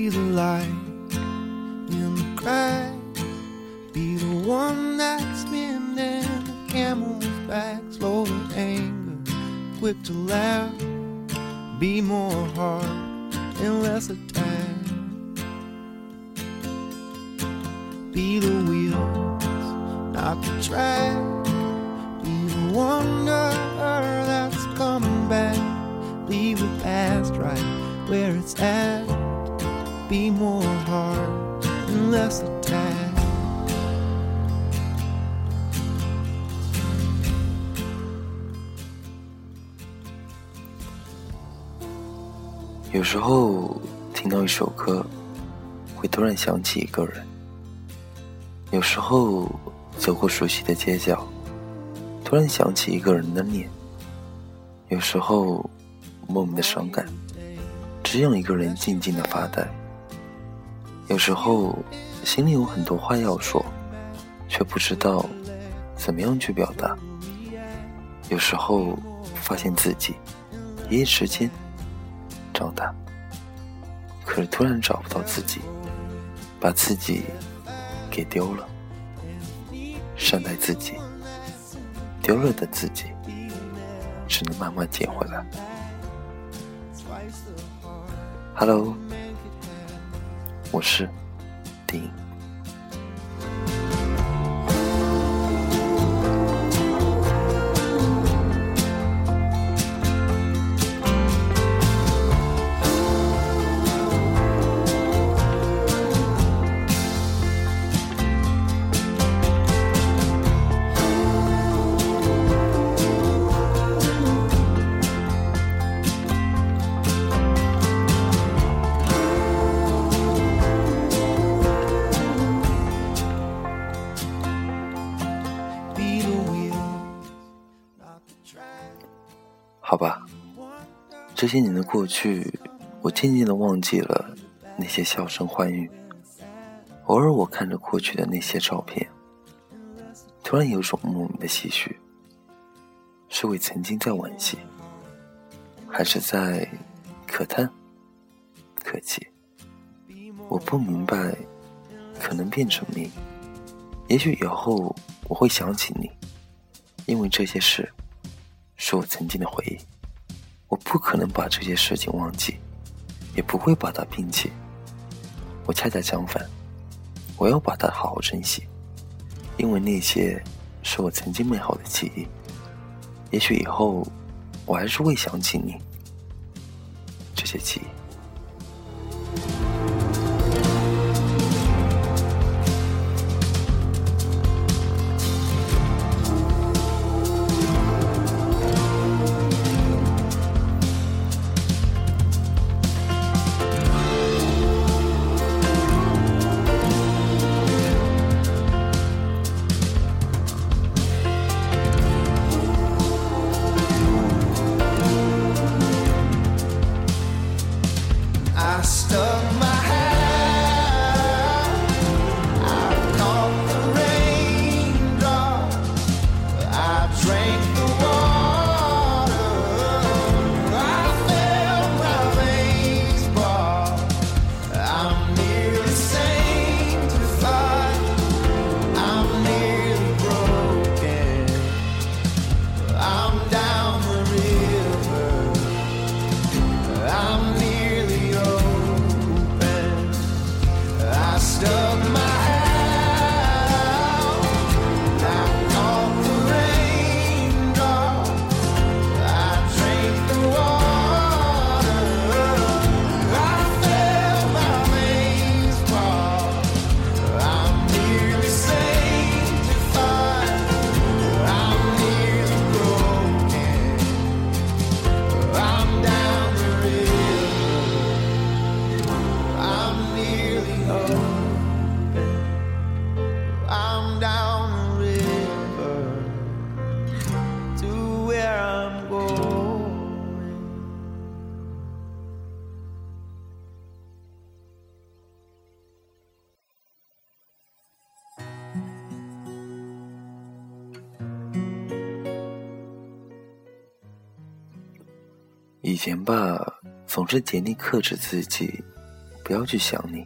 Be the light in the crack. Be the one that's mending the camel's back. Slow to anger, quick to laugh. Be more heart and less attack. Be the wheels, not the track. Be the wonder that's coming back. Leave the past right where it's at. Be more heart and less attack. 有时候听到一首歌，会突然想起一个人；有时候走过熟悉的街角，突然想起一个人的脸；有时候莫名的伤感，只有一个人静静的发呆；有时候心里有很多话要说，却不知道怎么样去表达；有时候发现自己一夜之间。长大，可是突然找不到自己，把自己给丢了。善待自己，丢了的自己，只能慢慢捡回来。Hello，我是丁。好吧，这些年的过去，我渐渐的忘记了那些笑声欢愉。偶尔我看着过去的那些照片，突然有种莫名的唏嘘。是为曾经在惋惜，还是在可叹、可泣？我不明白，可能变成谜。也许以后我会想起你，因为这些事。是我曾经的回忆，我不可能把这些事情忘记，也不会把它摒弃。我恰恰相反，我要把它好好珍惜，因为那些是我曾经美好的记忆。也许以后我还是会想起你这些记忆。以前吧，总是竭力克制自己，不要去想你。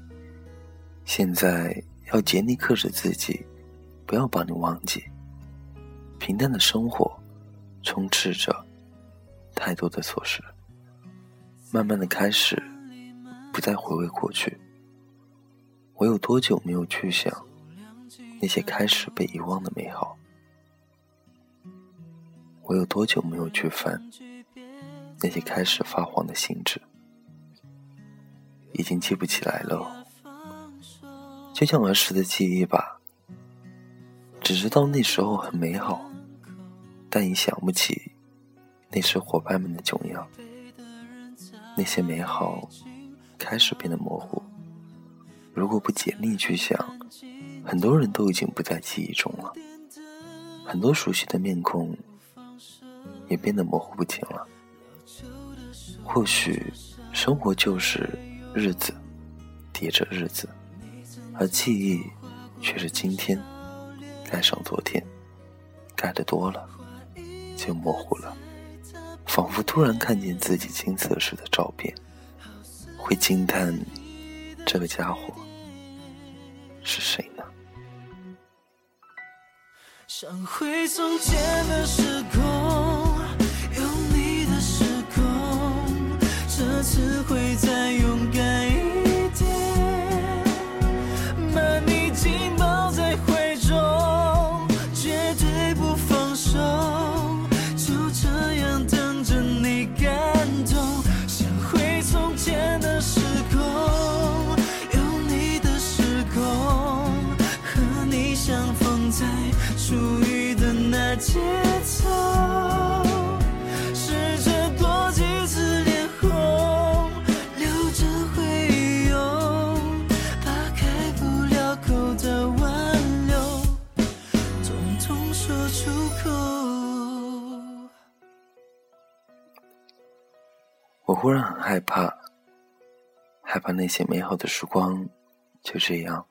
现在要竭力克制自己，不要把你忘记。平淡的生活充斥着太多的琐事，慢慢的开始，不再回味过去。我有多久没有去想那些开始被遗忘的美好？我有多久没有去翻那些开始发黄的信纸？已经记不起来了，就像儿时的记忆吧，只知道那时候很美好，但已想不起那时伙伴们的窘样。那些美好开始变得模糊。如果不竭力去想，很多人都已经不在记忆中了，很多熟悉的面孔也变得模糊不清了。或许生活就是日子叠着日子，而记忆却是今天盖上昨天，盖的多了就模糊了，仿佛突然看见自己青涩时的照片，会惊叹这个家伙。是谁呢？想回从前节奏，试着多几次脸红，留着会用，把开不了口的挽留，统统说出口。我忽然很害怕，害怕那些美好的时光就这样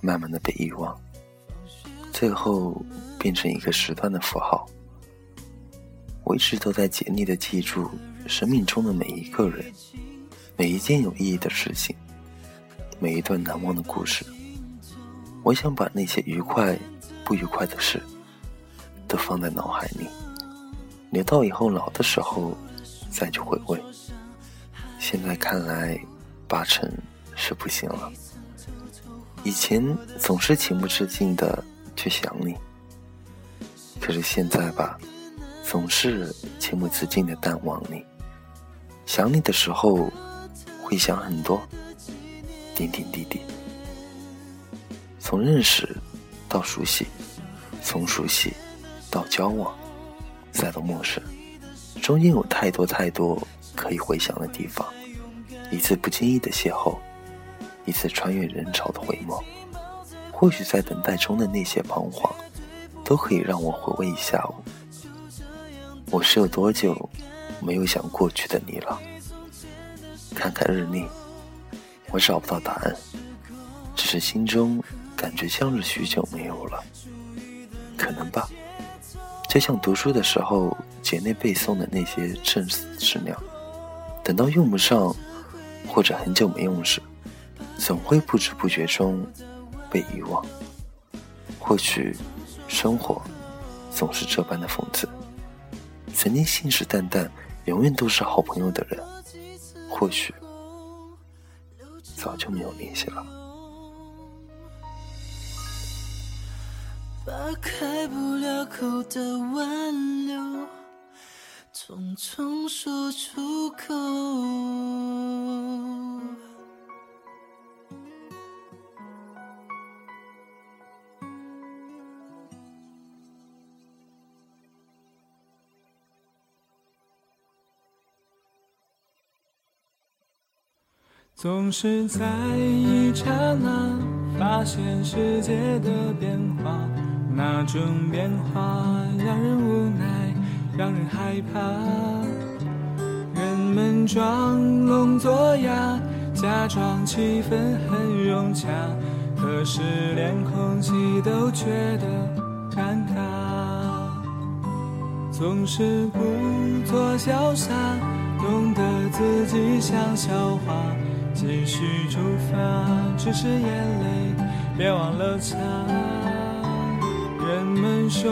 慢慢的被遗忘，最后变成一个时段的符号。我一直都在竭力的记住生命中的每一个人，每一件有意义的事情，每一段难忘的故事。我想把那些愉快、不愉快的事都放在脑海里，留到以后老的时候再去回味。现在看来，八成是不行了。以前总是情不自禁的去想你，可是现在吧，总是情不自禁的淡忘你。想你的时候，会想很多，点点滴滴。从认识到熟悉，从熟悉到交往，再到陌生，中间有太多太多可以回想的地方。一次不经意的邂逅，一次穿越人潮的回眸，或许在等待中的那些彷徨，都可以让我回味一下午。我是有多久没有想过去的你了？看看日历，我找不到答案，只是心中感觉像是许久没有了。可能吧，就像读书的时候节内背诵的那些正史资料，等到用不上。或者很久没用时，总会不知不觉中被遗忘。或许生活总是这般的讽刺。曾经信誓旦旦、永远都是好朋友的人，或许早就没有联系了。把开不了口的挽留，匆匆说出口。总是在一刹那发现世界的变化，那种变化让人无奈，让人害怕。人们装聋作哑，假装气氛很融洽，可是连空气都觉得尴尬。总是故作潇洒，弄得自己像笑话。继续出发，只是眼泪别忘了擦。人们说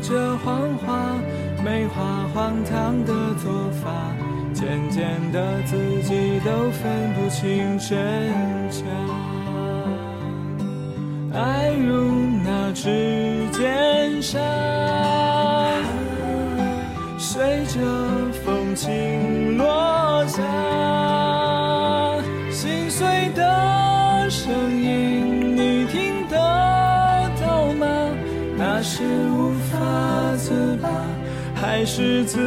着谎话美化，荒唐的做法，渐渐的自己都分不清真假。爱如那指尖沙，随着风轻还是自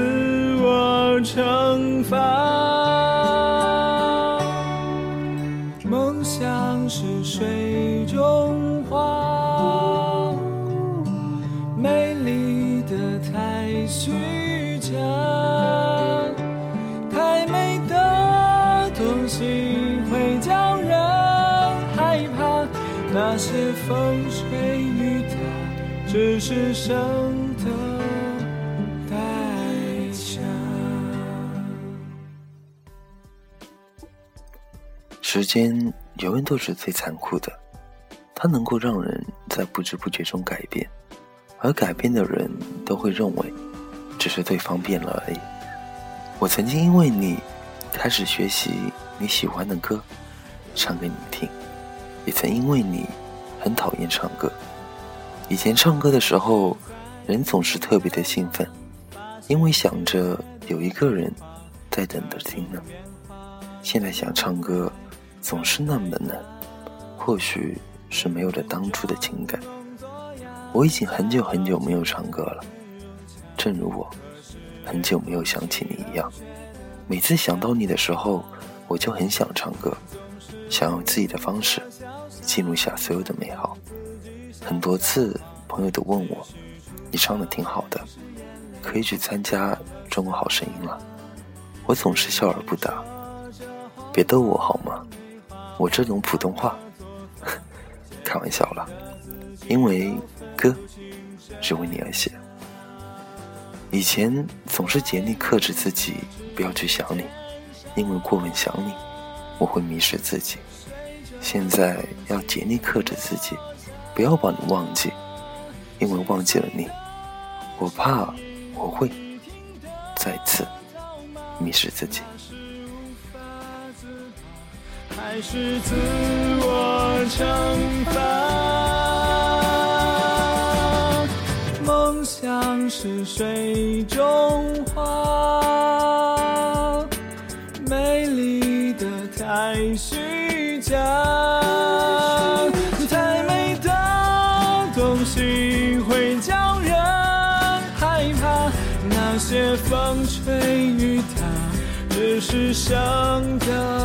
我惩罚？梦想是水中花，美丽的太虚假，太美的东西会叫人害怕。那些风吹雨打，只是生时间永远都是最残酷的，它能够让人在不知不觉中改变，而改变的人都会认为只是对方变了而已。我曾经因为你开始学习你喜欢的歌，唱给你听，也曾因为你很讨厌唱歌。以前唱歌的时候，人总是特别的兴奋，因为想着有一个人在等着听呢。现在想唱歌。总是那么的难，或许是没有了当初的情感。我已经很久很久没有唱歌了，正如我很久没有想起你一样。每次想到你的时候，我就很想唱歌，想用自己的方式记录下所有的美好。很多次朋友都问我：“你唱的挺好的，可以去参加中国好声音了。”我总是笑而不答。别逗我好吗？我这种普通话，开玩笑了，因为歌是为你而写。以前总是竭力克制自己不要去想你，因为过分想你，我会迷失自己。现在要竭力克制自己，不要把你忘记，因为忘记了你，我怕我会再次迷失自己。还是自我惩罚。梦想是水中花，美丽的太虚假，太美的东西会叫人害怕。那些风吹雨打，只是生的。